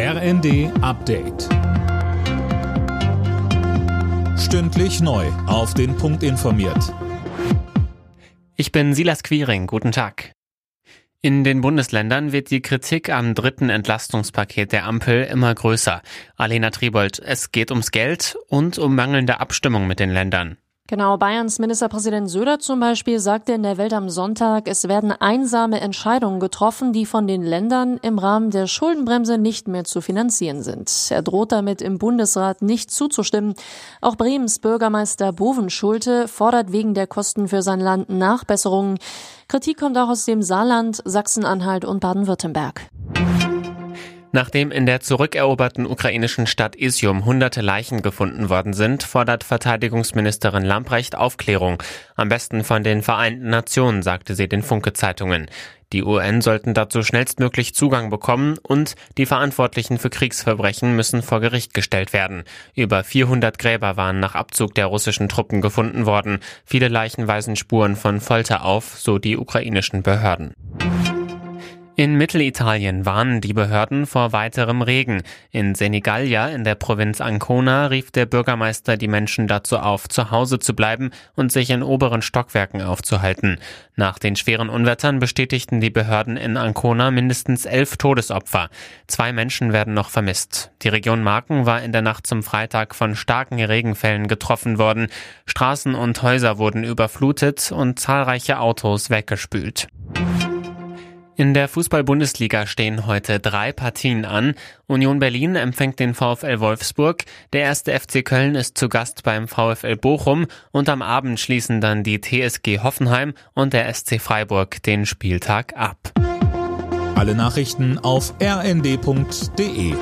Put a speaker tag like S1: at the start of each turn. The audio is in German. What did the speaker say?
S1: RND Update. Stündlich neu. Auf den Punkt informiert.
S2: Ich bin Silas Quiring. Guten Tag. In den Bundesländern wird die Kritik am dritten Entlastungspaket der Ampel immer größer. Alena Tribold, es geht ums Geld und um mangelnde Abstimmung mit den Ländern.
S3: Genau, Bayerns Ministerpräsident Söder zum Beispiel sagte in der Welt am Sonntag, es werden einsame Entscheidungen getroffen, die von den Ländern im Rahmen der Schuldenbremse nicht mehr zu finanzieren sind. Er droht damit im Bundesrat nicht zuzustimmen. Auch Bremens Bürgermeister Bovenschulte fordert wegen der Kosten für sein Land Nachbesserungen. Kritik kommt auch aus dem Saarland, Sachsen-Anhalt und Baden-Württemberg.
S2: Nachdem in der zurückeroberten ukrainischen Stadt Isium hunderte Leichen gefunden worden sind, fordert Verteidigungsministerin Lamprecht Aufklärung. Am besten von den Vereinten Nationen, sagte sie den Funke-Zeitungen. Die UN sollten dazu schnellstmöglich Zugang bekommen und die Verantwortlichen für Kriegsverbrechen müssen vor Gericht gestellt werden. Über 400 Gräber waren nach Abzug der russischen Truppen gefunden worden. Viele Leichen weisen Spuren von Folter auf, so die ukrainischen Behörden. In Mittelitalien warnen die Behörden vor weiterem Regen. In Senigallia in der Provinz Ancona rief der Bürgermeister die Menschen dazu auf, zu Hause zu bleiben und sich in oberen Stockwerken aufzuhalten. Nach den schweren Unwettern bestätigten die Behörden in Ancona mindestens elf Todesopfer. Zwei Menschen werden noch vermisst. Die Region Marken war in der Nacht zum Freitag von starken Regenfällen getroffen worden. Straßen und Häuser wurden überflutet und zahlreiche Autos weggespült. In der Fußball-Bundesliga stehen heute drei Partien an. Union Berlin empfängt den VfL Wolfsburg, der erste FC Köln ist zu Gast beim VfL Bochum und am Abend schließen dann die TSG Hoffenheim und der SC Freiburg den Spieltag ab.
S1: Alle Nachrichten auf rnd.de